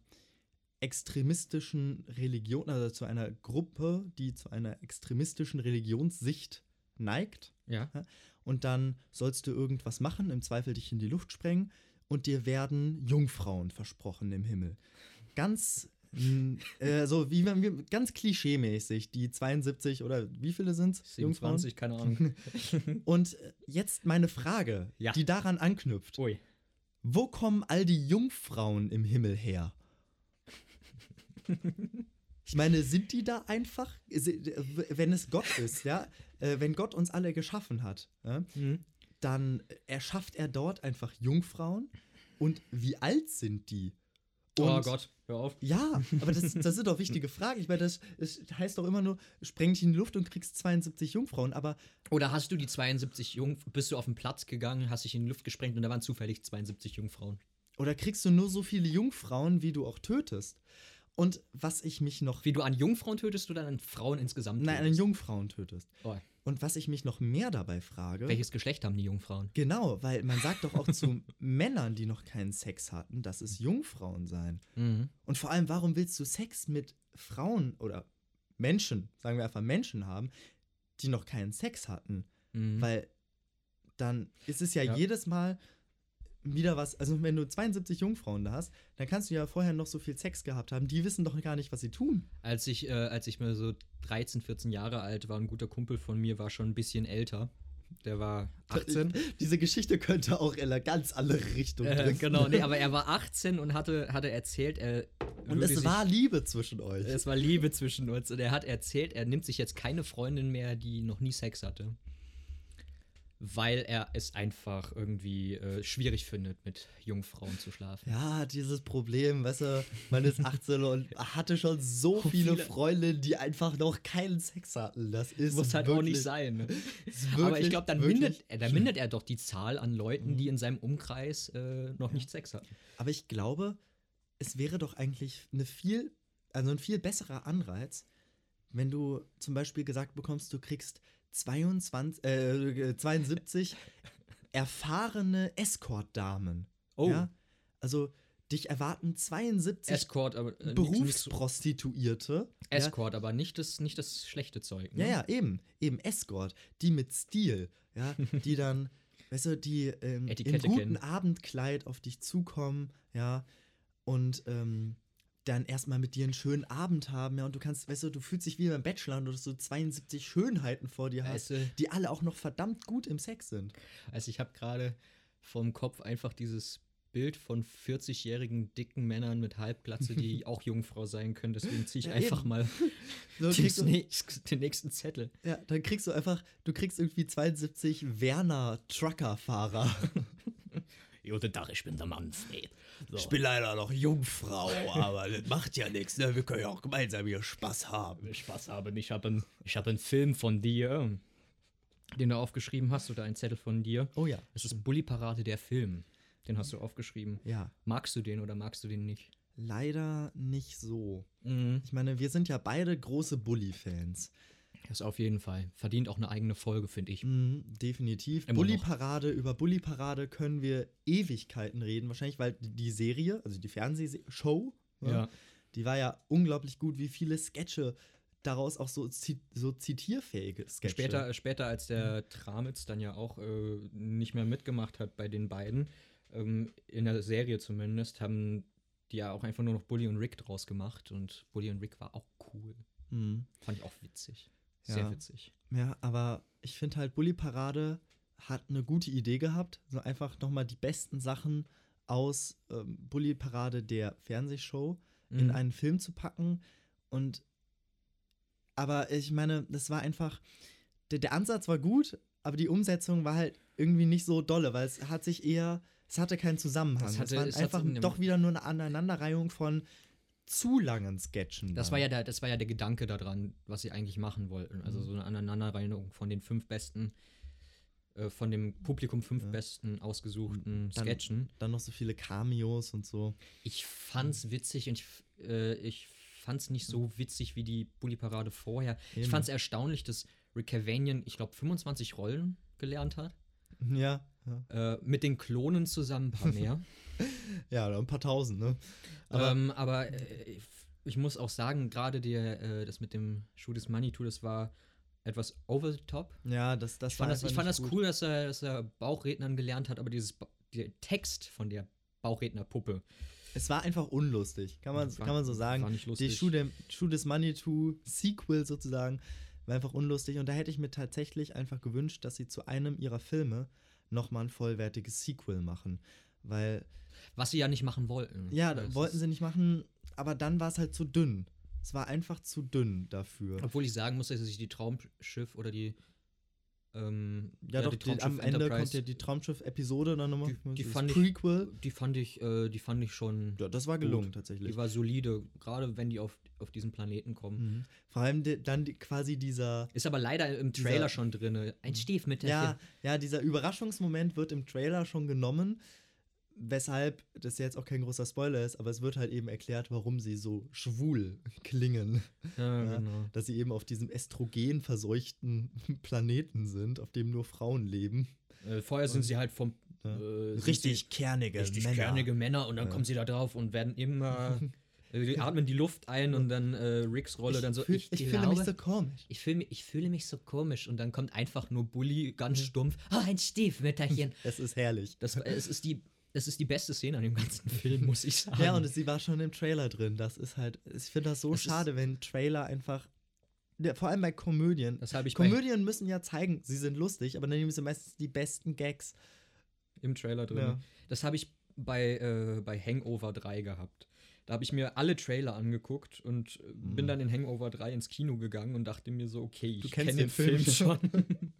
extremistischen Religion, also zu einer Gruppe, die zu einer extremistischen Religionssicht neigt. Ja. Und dann sollst du irgendwas machen, im Zweifel dich in die Luft sprengen und dir werden Jungfrauen versprochen im Himmel. Ganz, mm, äh, so wie man, wie- ganz klischeemäßig, die 72 oder wie viele sind es? 27, keine Ahnung. Und jetzt meine Frage, Ja. die daran anknüpft. Ui. Wo kommen all die Jungfrauen im Himmel her? Ich meine, sind die da einfach, wenn es Gott ist, ja, äh, wenn Gott uns alle geschaffen hat, ja, Mhm. dann erschafft er dort einfach Jungfrauen. Und wie alt sind die? Oh Und- Gott, hör auf. Ja, aber das, das sind doch wichtige Fragen. Ich meine, das, das heißt doch immer nur, spreng dich in die Luft und kriegst 72 Jungfrauen. Aber Oder hast du die 72 Jung, bist du auf den Platz gegangen, hast dich in die Luft gesprengt und da waren zufällig 72 Jungfrauen. Oder kriegst du nur so viele Jungfrauen, wie du auch tötest? Und was ich mich noch. Wie du an Jungfrauen tötest oder an Frauen insgesamt Nein, an tötest? Jungfrauen tötest. Oh. Und was ich mich noch mehr dabei frage. Welches Geschlecht haben die Jungfrauen? Genau, weil man sagt doch auch zu Männern, die noch keinen Sex hatten, dass es Jungfrauen seien. Mhm. Und vor allem, warum willst du Sex mit Frauen oder Menschen, sagen wir einfach Menschen haben, die noch keinen Sex hatten? Mhm. Weil dann ist es ja, Ja. jedes Mal wieder was, also wenn du 72 Jungfrauen da hast, dann kannst du ja vorher noch so viel Sex gehabt haben. Die wissen doch gar nicht, was sie tun. Als ich, äh, als ich mal so 13, 14 Jahre alt war, ein guter Kumpel von mir war schon ein bisschen älter. Der war 18. Diese Geschichte könnte auch in eine ganz andere Richtung Äh, genau, nee, aber er war 18 und hatte, hatte erzählt, er Und es sich, war Liebe zwischen euch. es war Liebe zwischen uns und er hat erzählt, er nimmt sich jetzt keine Freundin mehr, die noch nie Sex hatte. Weil er es einfach irgendwie äh, schwierig findet, mit Jungfrauen zu schlafen. Ja, dieses Problem, weißt du, man ist 18 und hatte schon so viele, viele- Freundinnen, die einfach noch keinen Sex hatten. Das ist Muss halt wirklich, auch nicht sein. Ne? Aber ich glaube, dann, mindert, äh, dann mindert er doch die Zahl an Leuten, die in seinem Umkreis äh, noch nicht Sex hatten. Aber ich glaube, es wäre doch eigentlich eine viel, also ein viel besserer Anreiz, wenn du zum Beispiel gesagt bekommst, du kriegst 22, äh, 72 erfahrene Escort-Damen. Oh. Ja? Also dich erwarten 72 Escort, aber äh, Berufsprostituierte. ja? Escort, aber nicht das, nicht das schlechte Zeug. Ne? Ja, ja, eben, eben Escort, die mit Stil, ja, die dann, weißt du, die ähm, im guten kennen. Abendkleid auf dich zukommen, ja, und ähm, dann erstmal mit dir einen schönen Abend haben, ja, und du kannst, weißt du, du fühlst dich wie beim Bachelor und du hast so 72 Schönheiten vor dir hast, du, die alle auch noch verdammt gut im Sex sind. Also ich habe gerade vom Kopf einfach dieses Bild von 40-jährigen dicken Männern mit Halbglatze, die auch Jungfrau sein können. Deswegen ziehe ich Ja, einfach eben. mal So, du, nächst, den nächsten Zettel. ja, dann kriegst du einfach, du kriegst irgendwie 72 Werner-Trucker-Fahrer. Guten Tag, ich bin der Manfred. So. leider noch Jungfrau, aber das macht ja nichts, ne? Wir können ja auch gemeinsam hier Spaß haben. Ich Spaß haben. Ich habe einen, ich hab einen Film von dir, den du aufgeschrieben hast, oder einen Zettel von dir. Oh ja. Es ist Bully Parade der Film. Den hast du aufgeschrieben. Ja, Magst du den oder magst du den nicht? leider nicht so. Mhm. Ich meine, wir sind ja beide große Bully-Fans. Das auf jeden Fall. Verdient auch eine eigene Folge, finde ich. Mhm, definitiv. Bully-Parade, über Bully-Parade können wir Ewigkeiten reden. Wahrscheinlich, weil die Serie, also die Fernsehshow, ne, Ja. die war ja unglaublich gut, wie viele Sketche daraus auch so, zi so zitierfähige Sketche. Später, später, als der Tramitz dann ja auch äh, nicht mehr mitgemacht hat bei den beiden, ähm, in der Serie zumindest, haben die ja auch einfach nur noch Bully und Rick draus gemacht und Bully und Rick war auch cool. Mhm. Fand ich auch witzig. Sehr Ja. witzig. Ja, aber ich finde halt, Bully Parade hat eine gute Idee gehabt. So einfach nochmal die besten Sachen aus ähm, Bully Parade der Fernsehshow in Mhm. einen Film zu packen. Und aber ich meine, das war einfach, der, der Ansatz war gut, aber die Umsetzung war halt irgendwie nicht so dolle, weil es hat sich eher, es hatte keinen Zusammenhang. Es Es, hatte- waren es einfach in doch wieder nur eine Aneinanderreihung von zu langen Sketchen. Das dann. war ja der, das war ja der Gedanke daran, was sie eigentlich machen wollten. Also Mhm. so eine Aneinanderreihung von den fünf besten, äh, von dem Publikum fünf Ja. besten ausgesuchten Dann- Sketchen. Dann noch so viele Cameos und so. Ich fand's witzig und ich, äh, ich fand's nicht so witzig wie die Bully-Parade vorher. Ich Eben. fand's erstaunlich, dass Rick Cavanian, ich glaube, 25 Rollen gelernt hat. Ja, ja. Äh, mit den Klonen zusammen ein paar mehr. Ja, ein paar tausend, ne? Aber ähm, aber äh, ich, ich muss auch sagen, gerade der, äh, das mit dem Schuh des Manitou, das war etwas over the top. ja, das, das Ich fand das, ich fand das cool, dass er, dass er Bauchrednern gelernt hat, aber dieses Ba- der Text von der Bauchrednerpuppe Es war einfach unlustig, kann man, War- kann man so sagen. war nicht Die lustig. Schuh, dem, Schuh des Manitou Sequel sozusagen war einfach unlustig. Und da hätte ich mir tatsächlich einfach gewünscht, dass sie zu einem ihrer Filme nochmal ein vollwertiges Sequel machen. Weil, was sie ja nicht machen wollten. ja, Das wollten sie nicht machen, aber dann war es halt zu dünn. Es war einfach zu dünn dafür. Obwohl ich sagen muss, dass ich die Traumschiff oder die ähm, Ja, doch, die, am Ende kommt ja die Traumschiff-Episode dann nochmal. Die- die fand ich- Prequel. die fand ich, äh, die fand ich schon, Ja, das war gut. gelungen tatsächlich. die war solide, gerade wenn die auf, auf diesen Planeten kommen. Mhm. Vor allem die, dann die, quasi dieser Ist aber leider im Dieser- Trailer schon drin. Ein Stiefmütterchen. Ja, ja, dieser Überraschungsmoment wird im Trailer schon genommen, weshalb das jetzt auch kein großer Spoiler ist, aber es wird halt eben erklärt, warum sie so schwul klingen. Ja, Ja. genau. Dass sie eben auf diesem Estrogen verseuchten Planeten sind, auf dem nur Frauen leben. Äh, vorher sind sie halt vom Ja. äh, Richtig kernige richtig Männer. kernige Männer und dann kommen sie da drauf und werden immer äh, die atmen die Luft ein und dann äh, Ricks Rolle dann so fühl, ich, fühle mich so komisch. ich, fühl, mich- ich fühle mich so komisch und dann kommt einfach nur Bully ganz stumpf. Ah, ein Stiefmütterchen. Es ist herrlich. Das, äh, es, ist die, es ist die beste Szene an dem ganzen Film, muss ich sagen. Ja, und sie war schon im Trailer drin. Das ist halt, ich finde das so Das schade, wenn Trailer einfach, ja, vor allem bei Komödien. das habe ich bei, Komödien müssen ja zeigen, sie sind lustig, aber dann nehmen sie meistens die besten Gags. im Trailer drin. Ja. Das habe ich bei, äh, bei Hangover 3 gehabt. Da habe ich mir alle Trailer angeguckt und äh, bin Mhm. dann in Hangover 3 ins Kino gegangen und dachte mir so, okay, ich kenne den den Film Film schon.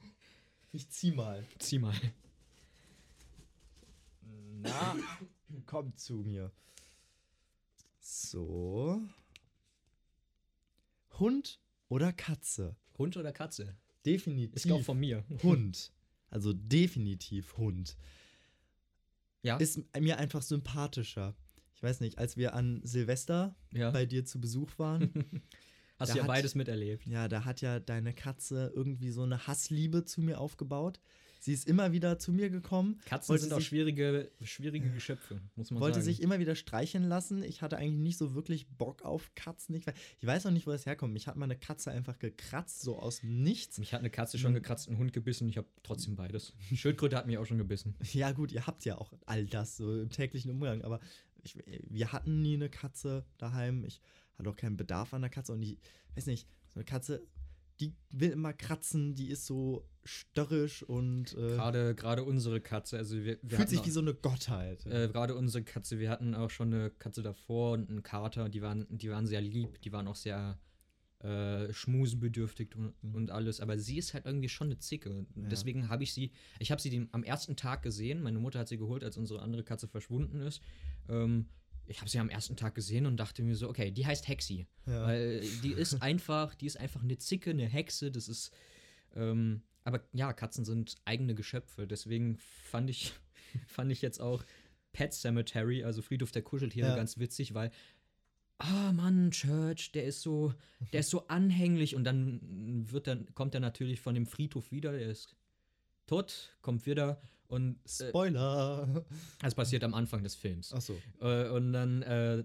Ich zieh mal. Zieh mal. Na, komm zu mir. So. Hund oder Katze? Hund oder Katze? Definitiv. Ist auch von mir. Hund. Also definitiv Hund. Ja. Ist mir einfach sympathischer. Ich weiß nicht, als wir an Silvester ja. bei dir zu Besuch waren, Hast du ja hat- beides miterlebt. ja, da hat ja deine Katze irgendwie so eine Hassliebe zu mir aufgebaut. Sie ist immer wieder zu mir gekommen, Katzen wollte sind auch schwierige, schwierige Geschöpfe, muss man wollte sagen. sich immer wieder streicheln lassen. Ich hatte eigentlich nicht so wirklich Bock auf Katzen. Ich weiß, auch nicht, wo das herkommt. Mich hat meine Katze einfach gekratzt, so aus Nichts. Mich hat eine Katze schon gekratzt, ein Hund gebissen, ich habe trotzdem beides. Schildkröte hat mich auch schon gebissen. Ja, gut, ihr habt ja auch all das so im täglichen Umgang, aber ich, wir hatten nie eine Katze daheim. Ich hatte auch keinen Bedarf an einer Katze und ich weiß nicht, so eine Katze, die will immer kratzen, die ist so störrisch und äh, Gerade gerade unsere Katze, also wir, wir fühlt sich auch- wie so eine Gottheit. Äh, Gerade unsere Katze, wir hatten auch schon eine Katze davor und einen Kater, die waren, die waren sehr lieb, die waren auch sehr äh, schmusebedürftig und, Mhm. und alles, aber sie ist halt irgendwie schon eine Zicke. Ja. Deswegen habe ich sie, ich habe sie den, am ersten Tag gesehen, meine Mutter hat sie geholt, als unsere andere Katze verschwunden ist. Ähm, ich habe sie am ersten Tag gesehen und dachte mir so, okay, die heißt Hexi. Ja. Weil die ist einfach, die ist einfach eine Zicke, eine Hexe, das ist. Ähm, aber ja, Katzen sind eigene Geschöpfe. Deswegen fand ich, fand ich jetzt auch Pet Cemetery, also Friedhof der Kuscheltiere, Ja. ganz witzig, weil. Ah, Mann, Church, der ist so, der ist so anhänglich und dann wird dann, kommt er natürlich von dem Friedhof wieder, der ist tot, kommt wieder und äh, Spoiler. das passiert am Anfang des Films. Achso. Äh, und dann, äh,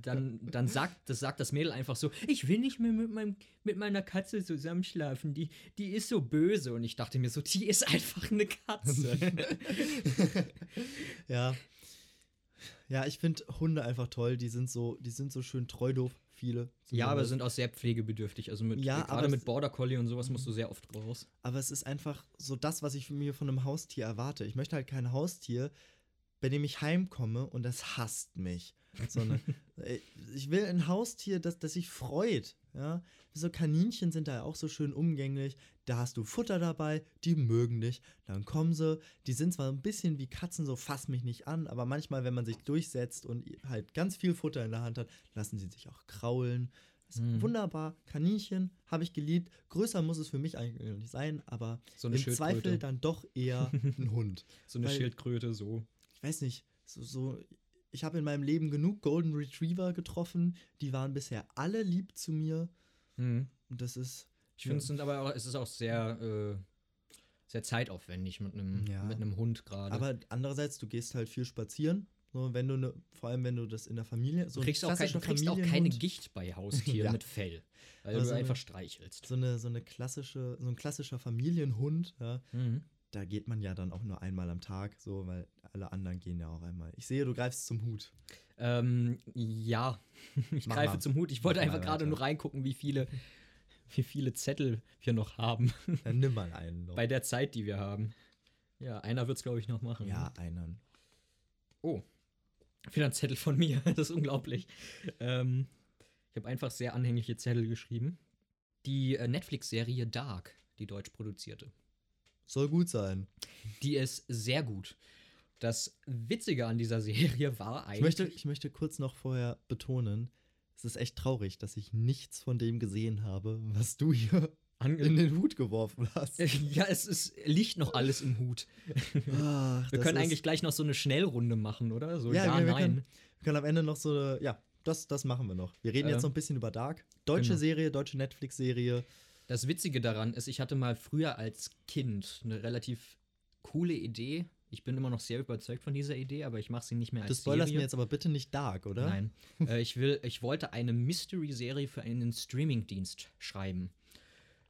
dann, dann sagt, das sagt das Mädel einfach so, ich will nicht mehr mit, meinem, mit meiner Katze zusammenschlafen, die, die ist so böse. Und ich dachte mir so, die ist einfach eine Katze. ja. Ja, ich finde Hunde einfach toll. Die sind so, die sind so schön treu doof, viele. ja, aber sind auch sehr pflegebedürftig. Also mit, Ja, gerade mit Border Collie und sowas musst du sehr oft raus. Aber es ist einfach so das, was ich mir von einem Haustier erwarte. Ich möchte halt kein Haustier, bei dem ich heimkomme und das hasst mich. Sondern äh, ich will ein Haustier, das, das sich freut. Ja? So Kaninchen sind da auch so schön umgänglich. Da hast du Futter dabei, die mögen dich. Dann kommen sie. Die sind zwar ein bisschen wie Katzen, so fass mich nicht an, aber manchmal, wenn man sich durchsetzt und halt ganz viel Futter in der Hand hat, lassen sie sich auch kraulen. Mhm. Wunderbar. Kaninchen habe ich geliebt. Größer muss es für mich eigentlich nicht sein, aber So im. Zweifel dann doch eher ein Hund. So eine weil- Schildkröte, so. Ich weiß nicht, so, so ich habe in meinem Leben genug Golden Retriever getroffen, die waren bisher alle lieb zu mir Mhm. und das ist Ich finde, es sind aber auch, es ist auch sehr, äh, sehr zeitaufwendig mit einem Ja. mit einem Hund gerade. aber andererseits du gehst halt viel spazieren, so wenn du ne, vor allem wenn du das in der Familie so du kriegst, auch, kein, du kriegst auch keine Gicht bei Haustieren Ja. mit Fell, weil Aber du so eine- einfach streichelst. so eine so eine klassische so ein klassischer Familienhund, ja, Mhm. Da geht man ja dann auch nur einmal am Tag, so weil alle anderen gehen ja auch einmal. Ich sehe, du greifst zum Hut. Ähm, ja, ich Mach greife mal. zum Hut. Ich wollte Mach einfach gerade nur reingucken, wie viele, wie viele Zettel wir noch haben. Dann nimm mal einen noch. Bei der Zeit, die wir haben. Ja, einer wird es, glaube ich, noch machen. ja, einen. Oh. Wieder ein Zettel von mir. Das ist unglaublich. Ähm, ich habe einfach sehr anhängliche Zettel geschrieben. Die äh, Netflix-Serie Dark, die deutsch produzierte. Soll gut sein. Die ist sehr gut. Das Witzige an dieser Serie war eigentlich. Ich möchte, ich möchte kurz noch vorher betonen, es ist echt traurig, dass ich nichts von dem gesehen habe, was du hier ange- in den Hut geworfen hast. ja, es ist, liegt noch alles im Hut. Ach, Wir können eigentlich gleich noch so eine Schnellrunde machen, oder? So, Ja, ja, wir- wir nein. können- Wir können am Ende noch so eine, ja, das, das machen wir noch. Wir reden Ähm, jetzt noch ein bisschen über Dark. Deutsche genau. Serie, deutsche Netflix-Serie. Das Witzige daran ist, ich hatte mal früher als Kind eine relativ coole Idee. Ich bin immer noch sehr überzeugt von dieser Idee, aber ich mache sie nicht mehr als Du spoilerst Serie. mir jetzt aber bitte nicht Dark, oder? Nein. äh, ich, will, ich wollte eine Mystery-Serie für einen Streaming-Dienst schreiben.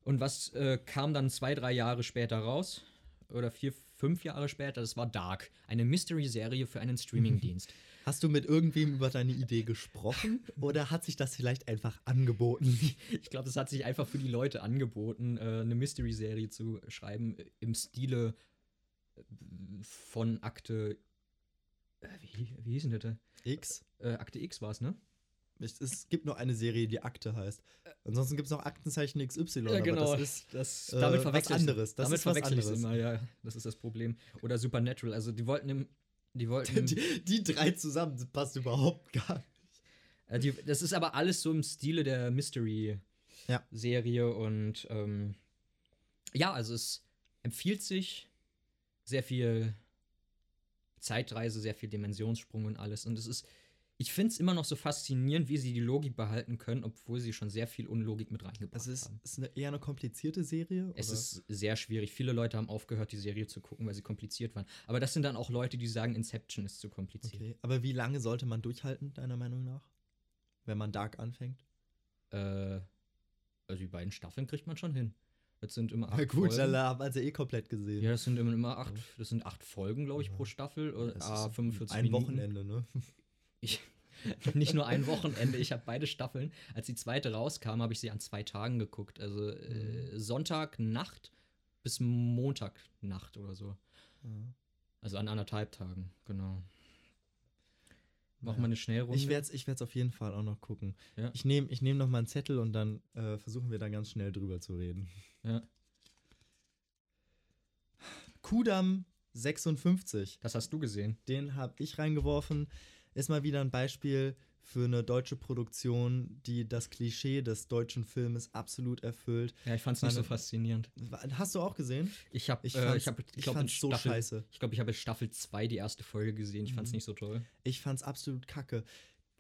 Und was äh, kam dann zwei, drei Jahre später raus? Oder vier, fünf Jahre später? Das war Dark. Eine Mystery-Serie für einen Streaming-Dienst. Hast du mit irgendwem über deine Idee gesprochen oder hat sich das vielleicht einfach angeboten? Ich glaube, das hat sich einfach für die Leute angeboten, äh, eine Mystery-Serie zu schreiben äh, im Stile äh, von Akte. Äh, wie, wie hieß denn das? X? Äh, Akte X war es, ne? Es, es gibt noch eine Serie, die Akte heißt. Ansonsten gibt es noch Aktenzeichen XY. Ja, genau. Das ist das, äh, damit was verwechsel ich's- anderes. Das damit ist was anderes. immer, ja. Das ist das Problem. Oder Supernatural. Also die wollten im, die wollten die, die drei zusammen das passt überhaupt gar nicht. äh, die, das ist aber alles so im Stile der Ja. Mystery-Serie und ähm, ja, also es empfiehlt sich sehr viel Zeitreise, sehr viel Dimensionssprung und alles. Und es ist, ich finde es immer noch so faszinierend, wie sie die Logik behalten können, obwohl sie schon sehr viel Unlogik mit reingebracht Das ist, haben. ist eine, eher eine komplizierte Serie. Es oder? ist sehr schwierig. Viele Leute haben aufgehört, die Serie zu gucken, weil sie kompliziert waren. Aber das sind dann auch Leute, die sagen, Inception ist zu kompliziert. Okay. Aber wie lange sollte man durchhalten, deiner Meinung nach? Wenn man Dark anfängt? Äh, also die beiden Staffeln kriegt man schon hin. Das sind immer acht Na gut, Folgen. dann haben wir sie eh komplett gesehen. Ja, das sind immer, immer acht, das sind acht Folgen, glaube ich, Ja. pro Staffel. Das ah, ist 45 ein Minuten. Wochenende, ne? Ich, nicht nur ein Wochenende, ich habe beide Staffeln. Als die zweite rauskam, habe ich sie an zwei Tagen geguckt. Also äh, Sonntagnacht bis Montagnacht oder so. Ja. Also an anderthalb Tagen, genau. Machen wir eine Schnellrunde. Ich werde es ich werd's auf jeden Fall auch noch gucken. Ja. Ich nehme ich nehm noch mal einen Zettel und dann äh, versuchen wir da ganz schnell drüber zu reden. Ja. Kudam 56, Das hast du gesehen. den habe ich reingeworfen. Ist mal wieder ein Beispiel für eine deutsche Produktion, die das Klischee des deutschen Filmes absolut erfüllt. Ja, ich fand es nicht so faszinierend. Hast du auch gesehen? Ich habe, Ich äh, ich habe, ich ich glaube, so Staffel, scheiße. ich glaube, ich habe Staffel 2 die erste Folge gesehen. Ich fand es Mhm. nicht so toll. Ich fand's absolut kacke.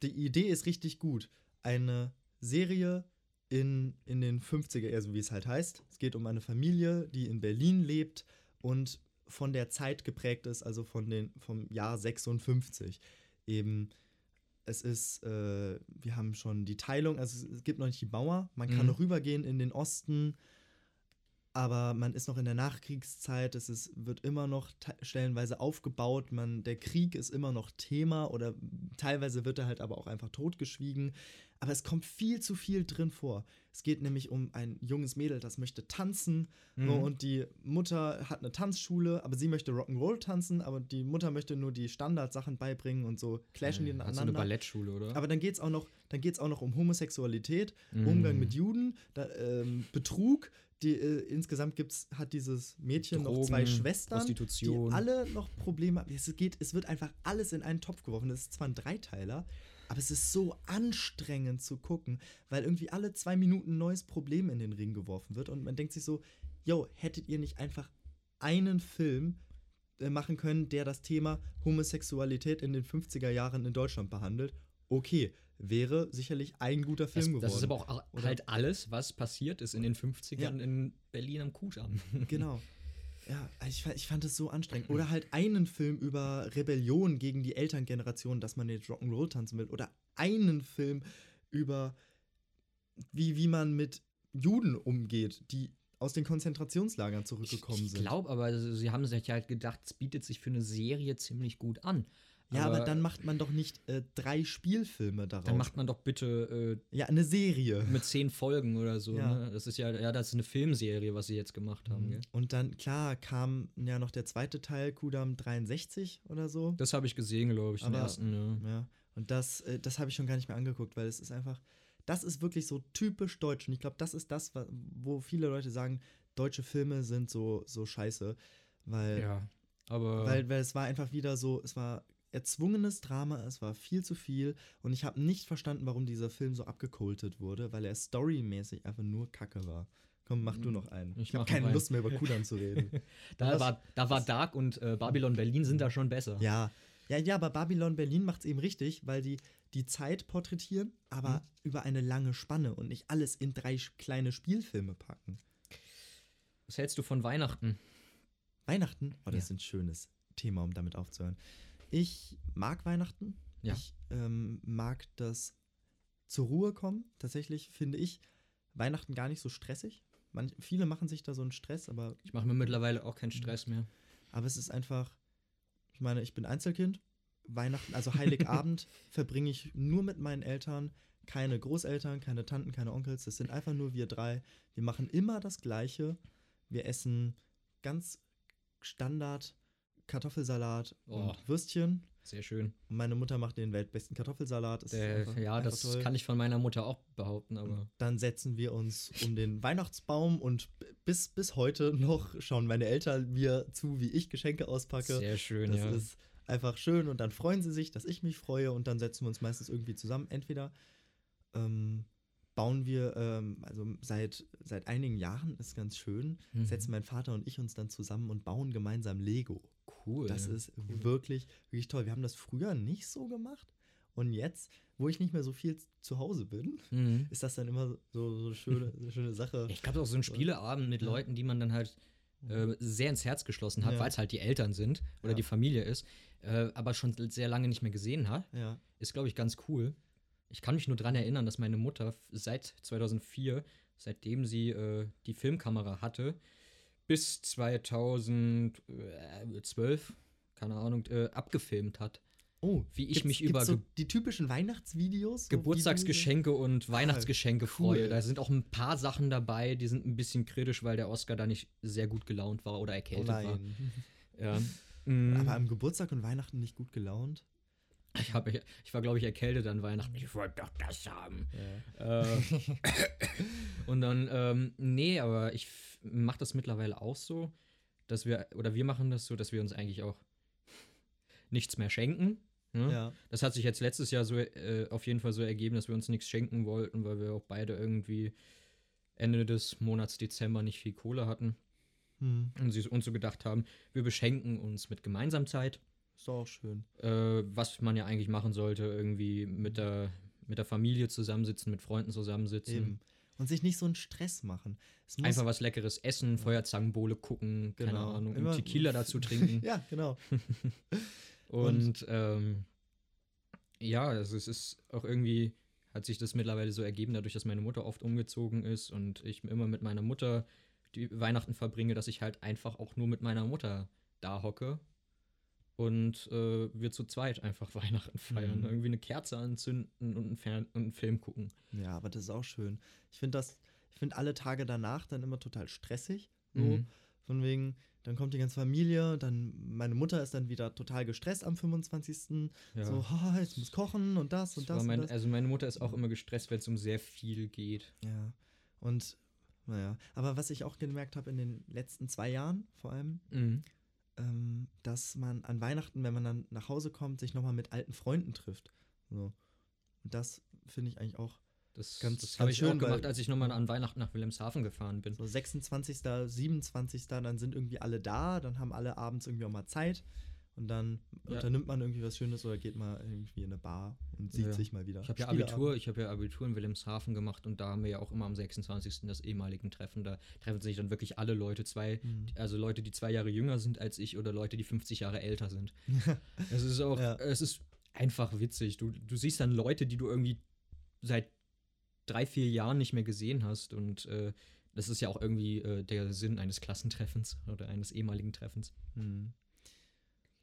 Die Idee ist richtig gut. Eine Serie in, in den 50er, also wie es halt heißt. Es geht um eine Familie, die in Berlin lebt und von der Zeit geprägt ist, also von den, vom Jahr 56. Eben, es ist, äh, wir haben schon die Teilung, also es gibt noch nicht die Mauer, man kann Mhm. noch rübergehen in den Osten, aber man ist noch in der Nachkriegszeit, es ist, wird immer noch te- stellenweise aufgebaut, man, der Krieg ist immer noch Thema oder teilweise wird er halt aber auch einfach totgeschwiegen. Aber es kommt viel zu viel drin vor. Es geht nämlich um ein junges Mädel, das möchte tanzen Mhm. so, und die Mutter hat eine Tanzschule, aber sie möchte Rock'n'Roll tanzen, aber die Mutter möchte nur die Standardsachen beibringen und so clashen die Hat so eine. Ballettschule, oder? Aber dann geht es auch, noch- dann geht's auch noch um Homosexualität, Mhm. Umgang mit Juden, da, ähm, Betrug. Die, äh, insgesamt gibt's, hat dieses Mädchen noch zwei Drogen, Schwestern, die alle noch Probleme haben. Es, geht, es wird einfach alles in einen Topf geworfen. Das ist zwar ein Dreiteiler, aber es ist so anstrengend zu gucken, weil irgendwie alle zwei Minuten ein neues Problem in den Ring geworfen wird. Und man denkt sich so, yo, hättet ihr nicht einfach einen Film äh, machen können, der das Thema Homosexualität in den 50er Jahren in Deutschland behandelt? Okay, wäre sicherlich ein guter das, Film geworden. das ist aber auch Oder? halt alles, was passiert ist in den 50ern in Berlin am Kudamm. Genau. Ja, ich, ich fand es so anstrengend. Oder halt einen Film über Rebellion gegen die Elterngeneration, dass man jetzt Rock'n'Roll tanzen will. Oder einen Film über, wie, wie man mit Juden umgeht, die aus den Konzentrationslagern zurückgekommen ich sind. glaube aber, sie haben sich halt gedacht, es bietet sich für eine Serie ziemlich gut an. Ja, aber, dann macht man doch nicht äh, drei Spielfilme daraus. Dann macht man doch bitte ja, eine Serie. äh, mit zehn Folgen oder so. Ja. Ne? Das ist ja, ja, das ist eine Filmserie, was sie jetzt gemacht haben. Gell? Und dann, klar, kam ja noch der zweite Teil, Kudam 63 oder so. Das habe ich gesehen, glaube ich, den Aber- ersten. Ja. Ja, und das, äh, das habe ich schon gar nicht mehr angeguckt, weil es ist einfach, das ist wirklich so typisch deutsch. Und ich glaube, das ist das, wo viele Leute sagen, deutsche Filme sind so, so scheiße. Weil, ja. Aber weil, weil es war einfach wieder so, es war erzwungenes Drama, es war viel zu viel. Und ich habe nicht verstanden, warum dieser Film so abgekultet wurde, weil er storymäßig einfach nur Kacke war. Komm, mach du noch einen. Ich Ich, habe keine einen. Lust mehr über Kudan zu reden. da, was- war, da war Dark und äh, Babylon Berlin sind da schon besser. Ja, ja, ja, aber Babylon Berlin macht es eben richtig, weil die die Zeit porträtieren, aber Mhm. über eine lange Spanne und nicht alles in drei kleine Spielfilme packen. Was hältst du von Weihnachten? Weihnachten, oh, das Ja. ist ein schönes Thema, um damit aufzuhören. Ich mag Weihnachten. Ja. Ich ähm, mag das zur Ruhe kommen. Tatsächlich finde ich Weihnachten gar nicht so stressig. Manch, viele machen sich da so einen Stress, aber Ich mache mir mittlerweile auch keinen Stress mehr. Aber es ist einfach, ich meine, ich bin Einzelkind. Weihnachten, also Heiligabend verbringe ich nur mit meinen Eltern. Keine Großeltern, keine Tanten, keine Onkels. Das sind einfach nur wir drei. Wir machen immer das Gleiche. Wir essen ganz Standard Kartoffelsalat Oh. und Würstchen. Sehr schön. Und meine Mutter macht den weltbesten Kartoffelsalat. Ist Der, einfach- ja, einfach das toll. kann ich von meiner Mutter auch behaupten, aber. Dann setzen wir uns um den Weihnachtsbaum und bis, bis heute noch schauen meine Eltern mir zu, wie ich Geschenke auspacke. Sehr schön, das ja. ist einfach schön und dann freuen sie sich, dass ich mich freue und dann setzen wir uns meistens irgendwie zusammen. Entweder ähm, bauen wir, ähm, also seit, seit einigen Jahren ist ganz schön, Mhm. setzen mein Vater und ich uns dann zusammen und bauen gemeinsam Lego. Cool. Das ist wirklich, wirklich toll. Wir haben das früher nicht so gemacht und jetzt, wo ich nicht mehr so viel zu Hause bin, Mhm. ist das dann immer so, so eine schöne, so eine schöne Sache. Ich glaube auch so ein Spieleabend mit. Leuten, die man dann halt äh, sehr ins Herz geschlossen hat, Ja. weil es halt die Eltern sind oder Ja. die Familie ist, äh, aber schon sehr lange nicht mehr gesehen hat, Ja. ist, glaube ich, ganz cool. Ich kann mich nur daran erinnern, dass meine Mutter seit 2004, seitdem sie äh, die Filmkamera hatte, bis 2012, keine Ahnung, äh, abgefilmt hat. Oh, Wie ich mich über so die typischen Weihnachtsvideos. Geburtstagsgeschenke und Weihnachtsgeschenke freue. cool. Da sind auch ein paar Sachen dabei, die sind ein bisschen kritisch, weil der Oscar da nicht sehr gut gelaunt war oder Oh erkältet war. nein. Ja. Aber am Geburtstag und Weihnachten nicht gut gelaunt. Ich, hab, ich, war, glaube ich, erkältet an Weihnachten. Ich wollte doch das haben. Ja. Äh, und dann, ähm, nee, aber ich mache das mittlerweile auch so, dass wir, oder wir machen das so, dass wir uns eigentlich auch nichts mehr schenken. Ne? ja. Das hat sich jetzt letztes Jahr so äh, auf jeden Fall so ergeben, dass wir uns nichts schenken wollten, weil wir auch beide irgendwie Ende des Monats Dezember nicht viel Kohle hatten Hm. und sie uns so gedacht haben, wir beschenken uns mit Gemeinsamkeit, Ist doch auch schön. äh, was man ja eigentlich machen sollte, irgendwie mit der, mit der Familie zusammensitzen, mit Freunden zusammensitzen. Eben. Und sich nicht so einen Stress machen. Einfach was Leckeres essen, Feuerzangenbowle gucken, keine Genau. Ahnung, Immer- und Tequila dazu trinken. Ja, genau. Und, ähm, ja, also es ist auch irgendwie, hat sich das mittlerweile so ergeben, dadurch, dass meine Mutter oft umgezogen ist und ich immer mit meiner Mutter die Weihnachten verbringe, dass ich halt einfach auch nur mit meiner Mutter da hocke und äh, wir zu zweit einfach Weihnachten feiern. Mhm. Irgendwie eine Kerze anzünden und einen, Fern und einen Film gucken. Ja, aber das ist auch schön. Ich finde das, ich finde alle Tage danach dann immer total stressig. So, Mhm. von wegen, dann kommt die ganze Familie, dann meine Mutter ist dann wieder total gestresst am 25. Ja. So, "Ha, jetzt muss kochen und das und Das das. mein, und das. Also meine Mutter ist auch immer gestresst, wenn es um sehr viel geht. Ja. Und naja, aber was ich auch gemerkt habe in den letzten zwei Jahren vor allem, Mhm. Ähm, dass man an Weihnachten, wenn man dann nach Hause kommt, sich nochmal mit alten Freunden trifft. So. Und das finde ich eigentlich auch Das, Ganz- das ganz habe ich auch gemacht, als ich nochmal an Weihnachten nach Wilhelmshaven gefahren bin. so 26., 27., dann sind irgendwie alle da, dann haben alle abends irgendwie auch mal Zeit und dann Ja. unternimmt man irgendwie was Schönes oder geht mal irgendwie in eine Bar und sieht Ja. sich mal wieder. Ich habe ja. Abitur, ich habe ja Abitur in Wilhelmshaven gemacht und da haben wir ja auch immer am 26. das ehemaligen Treffen. Da treffen sich dann wirklich alle Leute, zwei, Mhm. also Leute, die zwei Jahre jünger sind als ich oder Leute, die 50 Jahre älter sind. es ist auch, Ja. es ist einfach witzig. Du, du siehst dann Leute, die du irgendwie seit drei, vier Jahren nicht mehr gesehen hast und äh, das ist ja auch irgendwie äh, der Sinn eines Klassentreffens oder eines ehemaligen Treffens. Hm.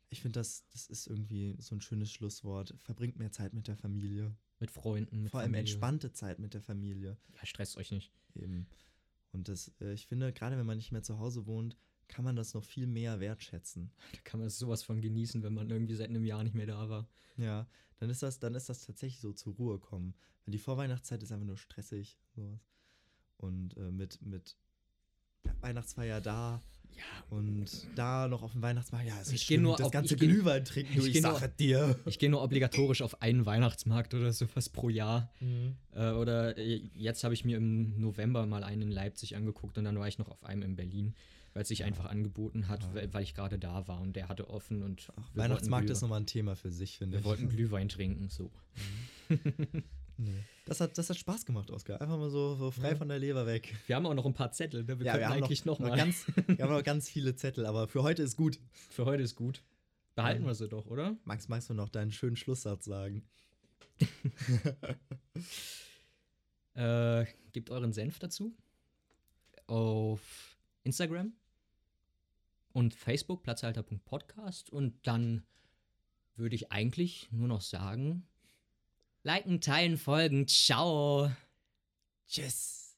Ich finde, das, das ist irgendwie so ein schönes Schlusswort. Verbringt mehr Zeit mit der Familie. Mit Freunden, mit Vor allem Familie. entspannte Zeit mit der Familie. Ja, stresst euch nicht. Eben. Und das, äh, ich finde, gerade wenn man nicht mehr zu Hause wohnt, kann man das noch viel mehr wertschätzen. Da kann man sowas von genießen, wenn man irgendwie seit einem Jahr nicht mehr da war. Ja, dann ist das, dann ist das tatsächlich so zur Ruhe kommen. Weil die Vorweihnachtszeit ist einfach nur stressig, sowas. Und äh, mit, mit Weihnachtsfeier da Ja, und da noch auf dem Weihnachtsmarkt, ja, es Ich ist geh schlimm, nur das auf- ganze Glühwein trinken, du, ich ich, sage dir. Ich gehe nur obligatorisch auf einen Weihnachtsmarkt oder sowas pro Jahr. Äh, oder äh, jetzt habe ich mir im November mal einen in Leipzig angeguckt und dann war ich noch auf einem in Berlin, weil es sich einfach angeboten hat, Ja. weil, weil ich gerade da war und der hatte offen und Ach, wir Weihnachtsmarkt ist nochmal ein Thema für sich, finde wir ich. wollten Glühwein trinken, so. Nee. Das, hat, das hat Spaß gemacht, Oskar. Einfach mal so, so frei Ja. von der Leber weg. Wir haben auch noch ein paar Zettel, ne? wir Ja, können wir haben eigentlich noch, noch mal. ganz, wir haben noch ganz viele Zettel, aber für heute ist gut. Für heute ist gut. Behalten Ähm, wir sie doch, oder? Max, magst du noch deinen schönen Schlusssatz sagen? Äh, gebt euren Senf dazu. Auf Instagram und Facebook, platzhalter.podcast. Und dann würde ich eigentlich nur noch sagen: liken, teilen, folgen. Ciao. Tschüss.